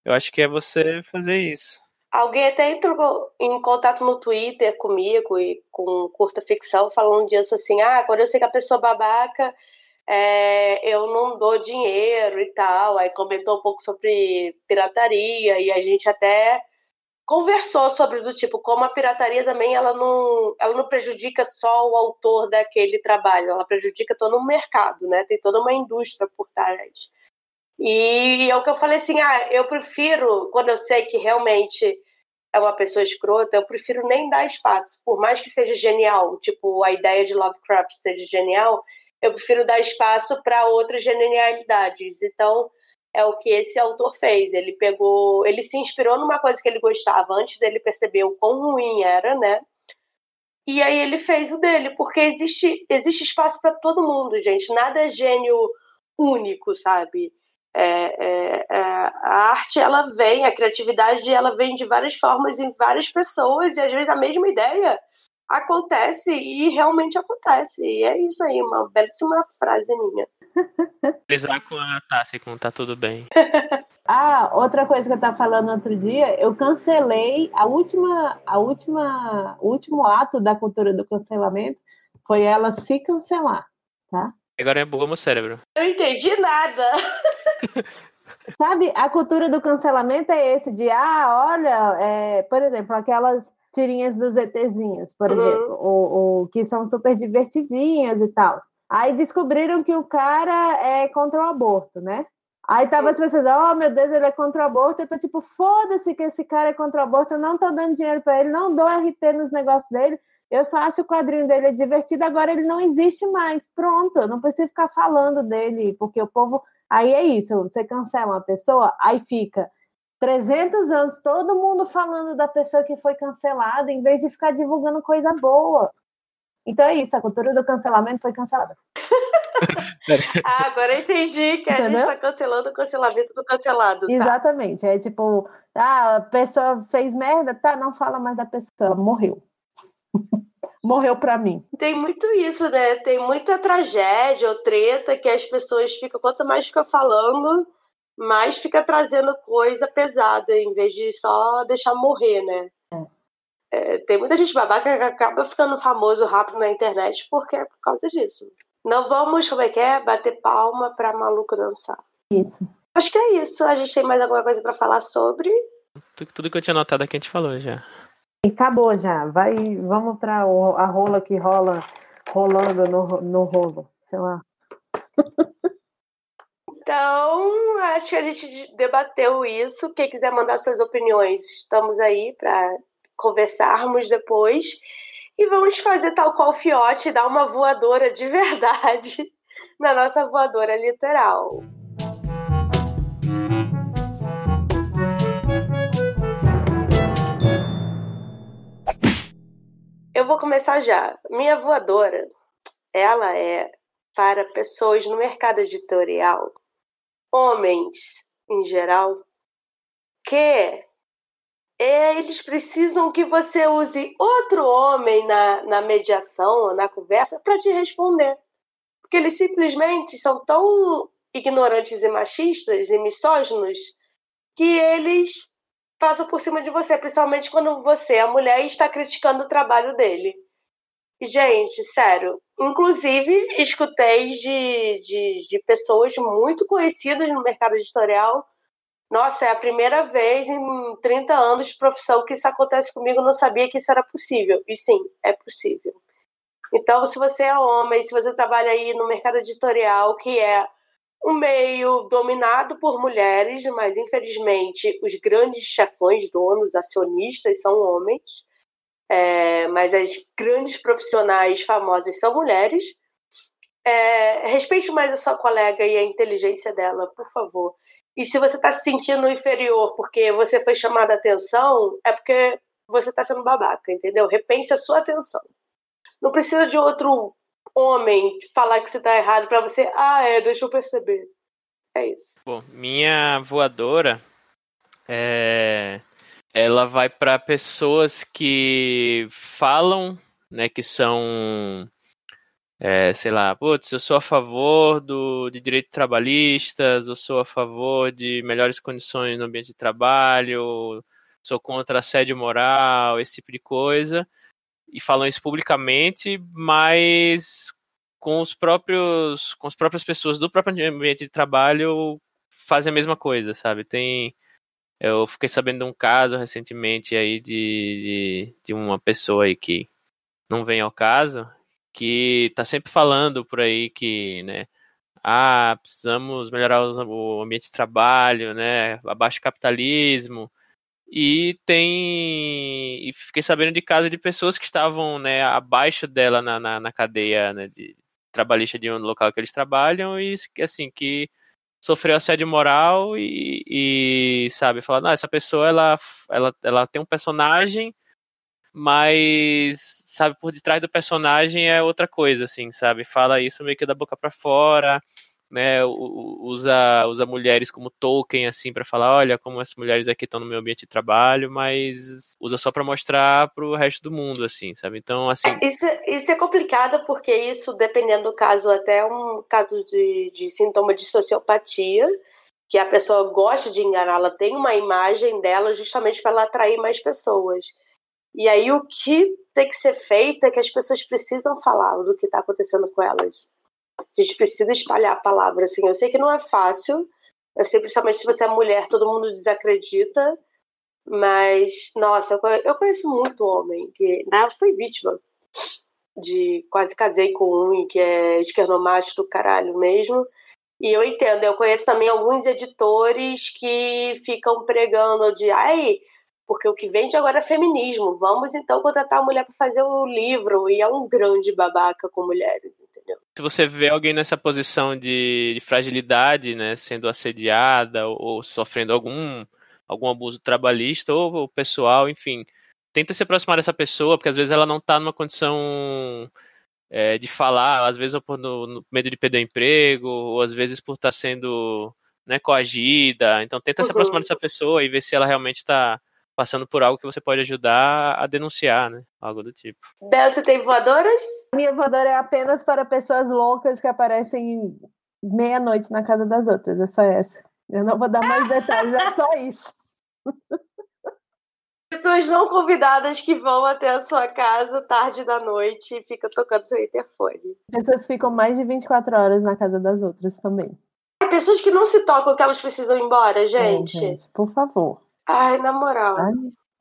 Eu acho que é você fazer isso. Alguém até entrou em contato no Twitter comigo e com curta ficção, falando disso assim: ah, quando eu sei que a pessoa babaca, é, eu não dou dinheiro e tal. Aí comentou um pouco sobre pirataria e a gente até conversou sobre do tipo como a pirataria também ela não ela não prejudica só o autor daquele trabalho ela prejudica todo o mercado né tem toda uma indústria por trás e é o que eu falei assim, ah, eu prefiro, quando eu sei que realmente é uma pessoa escrota, eu prefiro nem dar espaço. Por mais que seja genial, tipo, a ideia de Lovecraft seja genial, eu prefiro dar espaço para outras genialidades. Então, é o que esse autor fez. Ele pegou, ele se inspirou numa coisa que ele gostava antes dele perceber o quão ruim era, né? E aí ele fez o dele, porque existe, existe espaço para todo mundo, gente. Nada é gênio único, sabe? É, é, é, a arte ela vem, a criatividade ela vem de várias formas em várias pessoas e às vezes a mesma ideia acontece e realmente acontece. E é isso aí, uma belíssima frase minha. Felizar com a Tassi, como tá tudo bem. ah, outra coisa que eu tava falando outro dia, eu cancelei a última, a última, o último ato da cultura do cancelamento foi ela se cancelar, tá? Agora é boa no cérebro. Eu entendi nada. Sabe, a cultura do cancelamento é esse de, ah, olha, é, por exemplo, aquelas tirinhas dos ETzinhos, por uhum. exemplo, ou, ou, que são super divertidinhas e tal. Aí descobriram que o cara é contra o aborto, né? Aí tava as pessoas, oh meu Deus, ele é contra o aborto. Eu tô tipo, foda-se que esse cara é contra o aborto, eu não tô dando dinheiro para ele, não dou RT nos negócios dele. Eu só acho o quadrinho dele divertido, agora ele não existe mais. Pronto, eu não preciso ficar falando dele, porque o povo. Aí é isso, você cancela uma pessoa, aí fica 300 anos todo mundo falando da pessoa que foi cancelada, em vez de ficar divulgando coisa boa. Então é isso, a cultura do cancelamento foi cancelada. ah, agora eu entendi que a Entendeu? gente está cancelando o cancelamento do cancelado. Tá? Exatamente. É tipo, ah, a pessoa fez merda, tá, não fala mais da pessoa, morreu. Morreu para mim. Tem muito isso, né? Tem muita tragédia ou treta que as pessoas ficam, quanto mais fica falando, mais fica trazendo coisa pesada, em vez de só deixar morrer, né? É. É, tem muita gente babaca que acaba ficando famoso rápido na internet porque é por causa disso. Não vamos, como é que é? Bater palma pra maluco dançar. Isso. Acho que é isso. A gente tem mais alguma coisa para falar sobre? Tudo que eu tinha notado aqui a gente falou já. E acabou já. Vai, vamos para a rola que rola, rolando no, no rolo, sei lá. Então, acho que a gente debateu isso. Quem quiser mandar suas opiniões, estamos aí para conversarmos depois. E vamos fazer tal qual Fiote, dar uma voadora de verdade na nossa voadora literal. Vou começar já. Minha voadora, ela é para pessoas no mercado editorial, homens em geral, que eles precisam que você use outro homem na, na mediação ou na conversa para te responder. Porque eles simplesmente são tão ignorantes e machistas e misóginos que eles passa por cima de você, principalmente quando você, a mulher, está criticando o trabalho dele. Gente, sério. Inclusive, escutei de, de, de pessoas muito conhecidas no mercado editorial. Nossa, é a primeira vez em 30 anos de profissão que isso acontece comigo. não sabia que isso era possível. E sim, é possível. Então, se você é homem, se você trabalha aí no mercado editorial, que é um meio dominado por mulheres, mas infelizmente os grandes chefões, donos, acionistas são homens, é, mas as grandes profissionais famosas são mulheres. É, respeite mais a sua colega e a inteligência dela, por favor. E se você está se sentindo inferior porque você foi chamada atenção, é porque você está sendo babaca, entendeu? Repense a sua atenção. Não precisa de outro homem falar que você tá errado para você, ah, é, deixa eu perceber. É isso. Bom, minha voadora é ela vai para pessoas que falam né, que são é, sei lá, putz, eu sou a favor do, de direitos trabalhistas, eu sou a favor de melhores condições no ambiente de trabalho, sou contra assédio moral, esse tipo de coisa, e falam isso publicamente, mas com os próprios, com as próprias pessoas do próprio ambiente de trabalho fazem a mesma coisa, sabe? Tem, eu fiquei sabendo de um caso recentemente aí de, de, de uma pessoa aí que não vem ao caso, que tá sempre falando por aí que, né, ah, precisamos melhorar o ambiente de trabalho, né, abaixo capitalismo. E tem. E fiquei sabendo de casos de pessoas que estavam né, abaixo dela na, na, na cadeia né, de trabalhista de um local que eles trabalham e assim, que sofreu assédio moral e, e sabe, ah, essa pessoa ela, ela, ela tem um personagem, mas sabe, por detrás do personagem é outra coisa, assim, sabe? Fala isso meio que da boca para fora, né? Usa, usa mulheres como token, assim, para falar, olha, como as mulheres aqui estão no meu ambiente de trabalho, mas usa só para mostrar pro resto do mundo, assim, sabe? Então, assim. É, isso, isso é complicado porque isso, dependendo do caso, até é um caso de, de sintoma de sociopatia que a pessoa gosta de enganar, ela tem uma imagem dela justamente para ela atrair mais pessoas. E aí o que tem que ser feito é que as pessoas precisam falar do que está acontecendo com elas. A gente precisa espalhar a palavra, assim. Eu sei que não é fácil. Eu sei, principalmente se você é mulher, todo mundo desacredita. Mas, nossa, eu conheço muito homem que né, foi vítima de quase casei com um que é esquernomacho do caralho mesmo. E eu entendo, eu conheço também alguns editores que ficam pregando de ai, porque o que vende agora é feminismo. Vamos então contratar a mulher para fazer o livro e é um grande babaca com mulheres? Se você vê alguém nessa posição de, de fragilidade, né, sendo assediada ou, ou, sofrendo algum algum abuso trabalhista ou, ou pessoal, enfim, tenta se aproximar dessa pessoa, porque às vezes ela não está numa condição é, de falar, às vezes por no, no medo de perder o emprego, ou às vezes por estar tá sendo né, coagida. Então tenta se aproximar dessa pessoa e ver se ela realmente está passando por algo que você pode ajudar a denunciar, né? Algo do tipo. Bel, você tem voadoras? Minha voadora é apenas para pessoas loucas que aparecem meia-noite na casa das outras. É só essa. Eu não vou dar mais detalhes, é só isso. Pessoas não convidadas que vão até a sua casa tarde da noite e ficam tocando seu interfone. Pessoas ficam mais de 24 horas na casa das outras também. Pessoas que não se tocam que elas precisam ir embora, gente. É, gente por favor. Ai, na moral. Ai.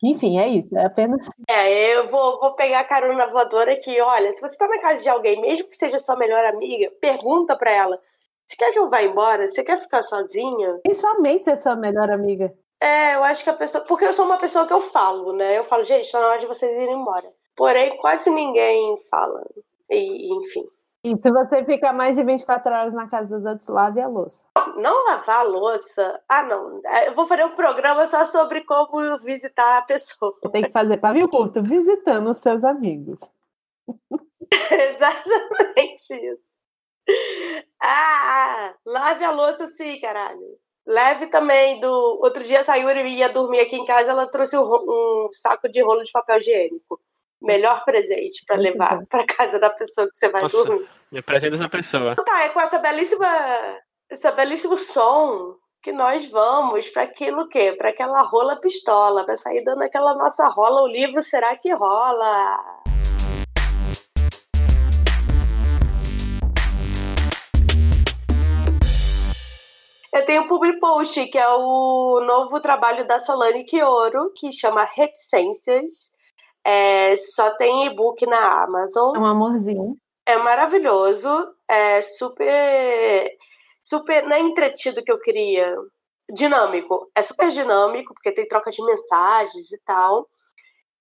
Enfim, é isso, é apenas. É, eu vou, vou pegar a carona voadora aqui. Olha, se você tá na casa de alguém, mesmo que seja sua melhor amiga, pergunta pra ela: você quer que eu vá embora? Você quer ficar sozinha? Principalmente se é sua melhor amiga. É, eu acho que a pessoa. Porque eu sou uma pessoa que eu falo, né? Eu falo, gente, tá na hora de vocês irem embora. Porém, quase ninguém fala. E, enfim. E se você ficar mais de 24 horas na casa dos outros, lave a louça. Não lavar a louça? Ah, não. É, eu vou fazer um programa só sobre como visitar a pessoa. Tem que fazer pavio curto, visitando os seus amigos. Exatamente isso. Ah, lave a louça sim, caralho. Leve também do. Outro dia a Sayuri ia dormir aqui em casa, ela trouxe um, um saco de rolo de papel higiênico melhor presente para levar para casa da pessoa que você vai Nossa, dormir. Me presente essa pessoa. Tá, é com essa belíssima, esse belíssimo som que nós vamos para aquilo que, para aquela rola pistola, para sair dando aquela nossa rola. O livro será que rola? Eu tenho o Public Post, que é o novo trabalho da Solane Quioro, que chama Reticências é, só tem e-book na Amazon. É um amorzinho. É maravilhoso. É super. Super. Não é entretido que eu queria. Dinâmico. É super dinâmico, porque tem troca de mensagens e tal.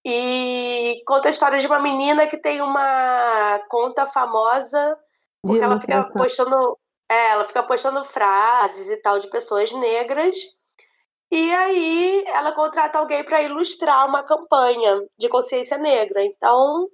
E conta a história de uma menina que tem uma conta famosa. Porque ela fica postando. É, ela fica postando frases e tal de pessoas negras. E aí ela contrata alguém para ilustrar uma campanha de consciência negra. Então,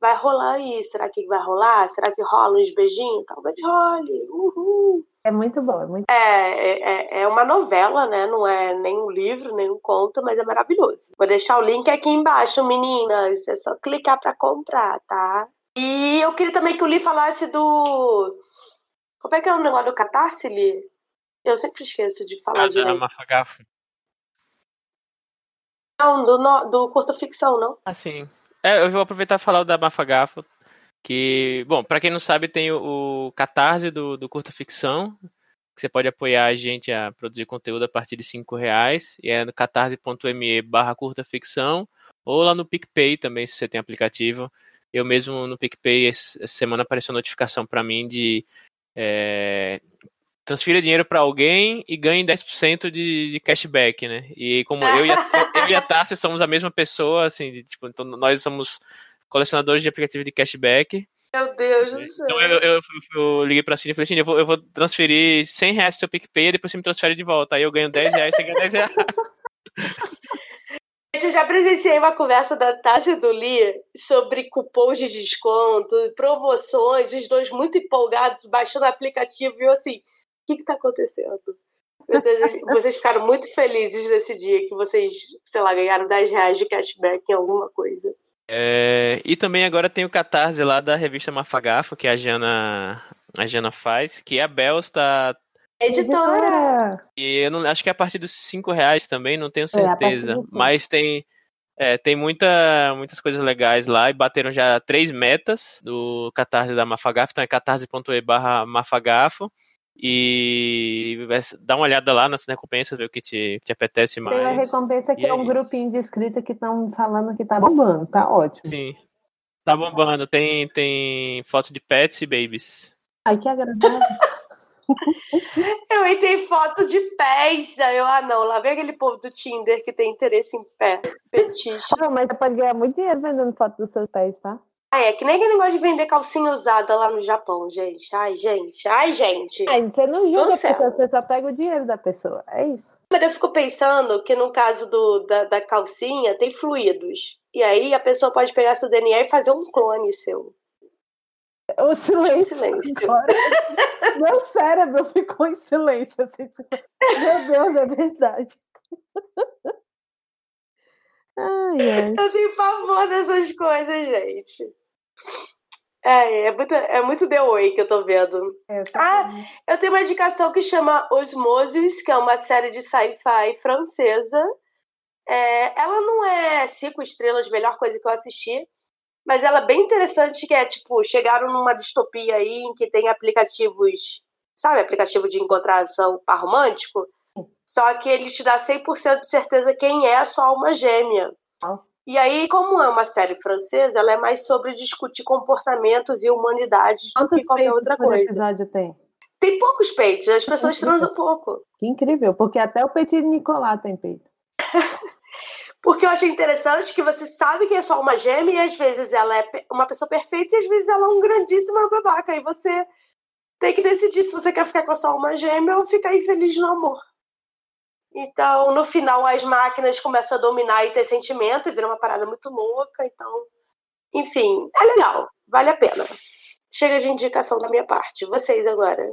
vai rolar aí. Será que vai rolar? Será que rola uns beijinhos? Talvez role. Uhul. É muito bom, é muito É, é, é uma novela, né? Não é nem um livro, nem um conto, mas é maravilhoso. Vou deixar o link aqui embaixo, meninas. É só clicar para comprar, tá? E eu queria também que o Li falasse do. Como é que é o negócio do Catarse, Li? Eu sempre esqueço de falar Ah, direito. da Mafagafo. Não, do, no- do curta ficção, não. Ah, sim. É, eu vou aproveitar e falar o da Mafagafo. Que, bom, pra quem não sabe, tem o, o Catarse do, do Curta Ficção. Que você pode apoiar a gente a produzir conteúdo a partir de 5 reais. E é no catarse.me barra curta ficção. Ou lá no PicPay também, se você tem aplicativo. Eu mesmo no PicPay, essa semana apareceu notificação pra mim de é, transfira dinheiro pra alguém e ganhe 10% de, de cashback, né? E como eu e a, eu e a Tassi somos a mesma pessoa, assim, de, tipo, então nós somos colecionadores de aplicativos de cashback. Meu Deus do céu. Então eu, eu, eu liguei pra Cine e falei assim, eu vou, eu vou transferir 100 reais pro seu PicPay e depois você me transfere de volta. Aí eu ganho 10 reais, você ganha 10 reais. Gente, eu já presenciei uma conversa da Tássia e do Lia sobre cupons de desconto, promoções, os dois muito empolgados, baixando o aplicativo, e eu assim, que que tá acontecendo? Meu Deus, vocês ficaram muito felizes nesse dia que vocês, sei lá, ganharam 10 reais de cashback em alguma coisa. É, e também agora tem o Catarse lá da revista Mafagafo, que a Jana, a Jana faz, que a Bells tá... Editora! E eu não, acho que é a partir dos 5 reais também, não tenho É, certeza. cinco. mas tem... É, tem muita, muitas coisas legais lá e bateram já três metas do Catarse da Mafagafo, então é catarse.e barra Mafagafo e dá uma olhada lá nas recompensas, ver o que te, que te apetece mais. Tem uma recompensa que E é é um grupinho de inscritos que estão falando que tá bombando, tá ótimo. Sim, tá bombando, tem, tem fotos de pets e babies. Ai, que agradável. Eu entrei foto de pés. Aí eu, ah, não, lá vem aquele povo do Tinder que tem interesse em pé, fetiche. Pô, mas você pode ganhar muito dinheiro vendendo foto dos seus pés, tá? Ah, é que nem aquele negócio de vender calcinha usada lá no Japão, gente. Ai, gente, ai, gente. Aí você não julga a Cancela. pessoa, você só pega o dinheiro da pessoa. É isso. Mas eu fico pensando que no caso do, da, da calcinha tem fluidos. E aí a pessoa pode pegar seu DNA e fazer um clone seu. O silêncio. Silêncio. Agora, meu cérebro ficou em silêncio. Assim, tipo, meu Deus, é verdade. Ai, ai. Eu tenho pavor dessas coisas, gente. É, é muito, é muito The Way que eu tô vendo. É, eu Ah, Eu tenho uma indicação que chama Osmosis, que é uma série de sci-fi francesa. É, ela não é cinco estrelas, melhor coisa que eu assisti, mas ela é bem interessante, que é tipo, chegaram numa distopia aí em que tem aplicativos, sabe, aplicativo de encontração par romântico, só que ele te dá 100% de certeza quem é a sua alma gêmea. Ah. E aí, como é uma série francesa, ela é mais sobre discutir comportamentos e humanidade do Quantos que qualquer outra coisa. episódio tem? Tem poucos peitos, as pessoas transam pouco. Que incrível, porque até o Petit Nicolas tem peito. Porque eu achei interessante que você sabe que é só uma gêmea e às vezes ela é uma pessoa perfeita e às vezes ela é um grandíssimo babaca. E você tem que decidir se você quer ficar com a sua alma gêmea ou ficar infeliz no amor. Então, no final, as máquinas começam a dominar e ter sentimento e vira uma parada muito louca. Então, enfim, é legal, vale a pena. Chega de indicação da minha parte. Vocês agora.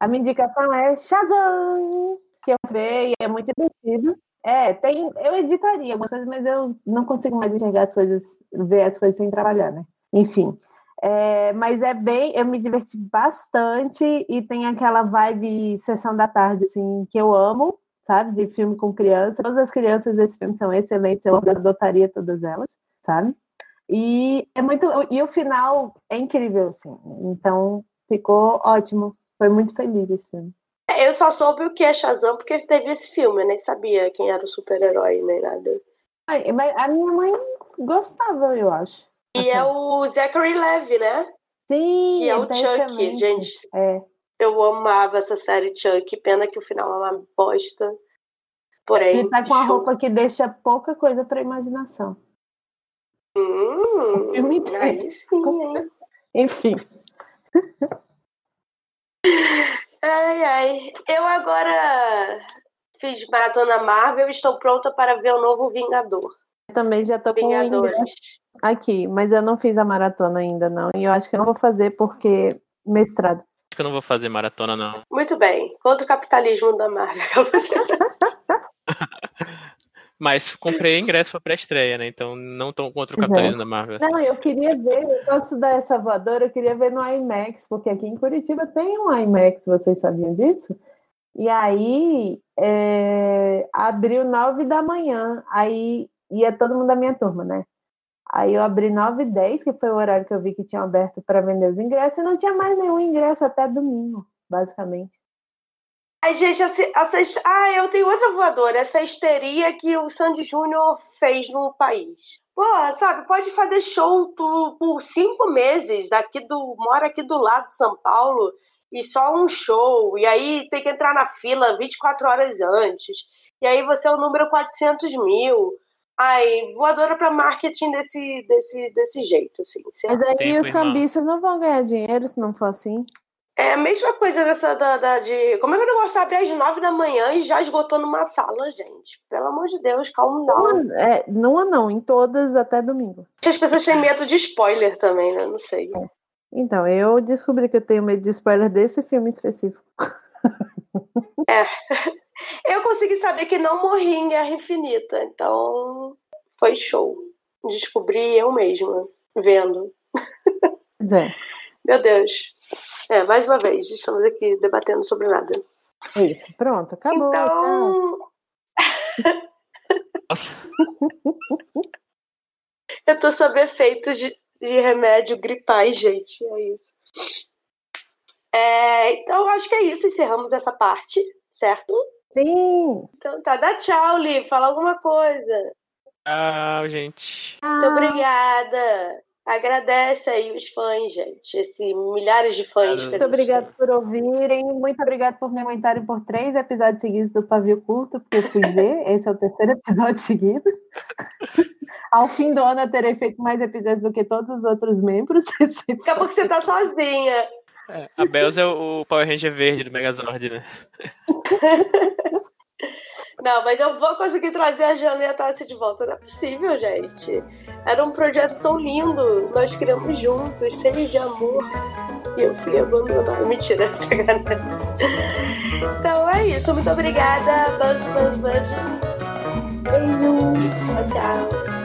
A minha indicação é Shazam, que eu vi e é muito divertido. É, tem, eu editaria algumas coisas, mas eu não consigo mais enxergar as coisas, ver as coisas sem trabalhar, né? Enfim. É, mas é bem, eu me diverti bastante e tem aquela vibe sessão da tarde, assim, que eu amo, sabe? De filme com criança. Todas as crianças desse filme são excelentes, eu adotaria todas elas, sabe? E é muito, e o final é incrível, assim. Então ficou ótimo. Foi muito feliz esse filme. Eu só soube o que é Shazam porque teve esse filme, eu nem sabia quem era o super-herói nem nada. Ai, mas a minha mãe gostava, eu acho. E é o Zachary Levi, né? Sim, Que é o Chuck, gente. É. Eu amava essa série Chuck. Pena que o final é uma bosta. Porém. Ele tá com a roupa que deixa pouca coisa pra imaginação. Hum, filme inteiro. aí sim, hein? Enfim. Ai, ai. Eu agora fiz maratona Marvel e estou pronta para ver o novo Vingador. Também já tô com aqui, mas eu não fiz a maratona ainda, não. E eu acho que eu não vou fazer porque mestrado. Que eu não vou fazer maratona, não. Muito bem. Contra o capitalismo da Marvel. Mas comprei ingresso pra pré-estreia, né? Então não tão contra o capitalismo uhum. da Marvel. Não, eu queria ver, eu posso dar essa voadora, eu queria ver no IMAX, porque aqui em Curitiba tem um IMAX, vocês sabiam disso? E aí é, abriu nove da manhã, aí ia todo mundo da minha turma, né? Aí eu abri nove e dez, que foi o horário que eu vi que tinha aberto para vender os ingressos, e não tinha mais nenhum ingresso até domingo, basicamente. Ai, gente, essa, ah, eu tenho outra voadora, essa histeria que o Sandy Júnior fez no país. Porra, sabe, pode fazer show por, por cinco meses, aqui do, mora aqui do lado de São Paulo, e só um show, e aí tem que entrar na fila 24 horas antes, e aí você é o número 400 mil. Ai, voadora para marketing desse, desse, desse jeito, assim. Mas aí os cambistas não vão ganhar dinheiro se não for assim. É a mesma coisa dessa da, da, de. Como é que o negócio abre às nove da manhã e já esgotou numa sala, gente? Pelo amor de Deus, calma não. É, não, não, em todas até domingo. As pessoas têm medo de spoiler também, né? Não sei. É. Então, eu descobri que eu tenho medo de spoiler desse filme específico. É. Eu consegui saber que não morri em Guerra Infinita, então foi show. Descobri eu mesma, vendo. Pois é. Meu Deus. É, mais uma vez, estamos aqui debatendo sobre nada. Isso, pronto, acabou. Então. eu tô sob efeito de, de remédio gripais, gente. É isso. É, então, acho que é isso. Encerramos essa parte, certo? Sim. Então tá, dá tchau, Li. Fala alguma coisa. Tchau, gente. Muito obrigada. Agradece aí os fãs, gente. Esse milhares de fãs. Muito obrigado por ouvirem. Muito obrigado por me aguentarem por três episódios seguidos do Pavio Curto, porque eu fui ver. Esse é o terceiro episódio seguido. Ao fim do ano eu terei feito mais episódios do que todos os outros membros. Daqui a pouco você tá sozinha. É, a Belza é o Power Ranger verde do Megazord, né? Não, mas eu vou conseguir trazer a Jana e a Tássia de volta. Não é possível, gente. Era um projeto tão lindo. Nós criamos juntos, cheios de amor. E eu fui abandonada. Mentira, Então é isso. Muito obrigada. Beijo, beijo, beijo. Beijo. Tchau, tchau.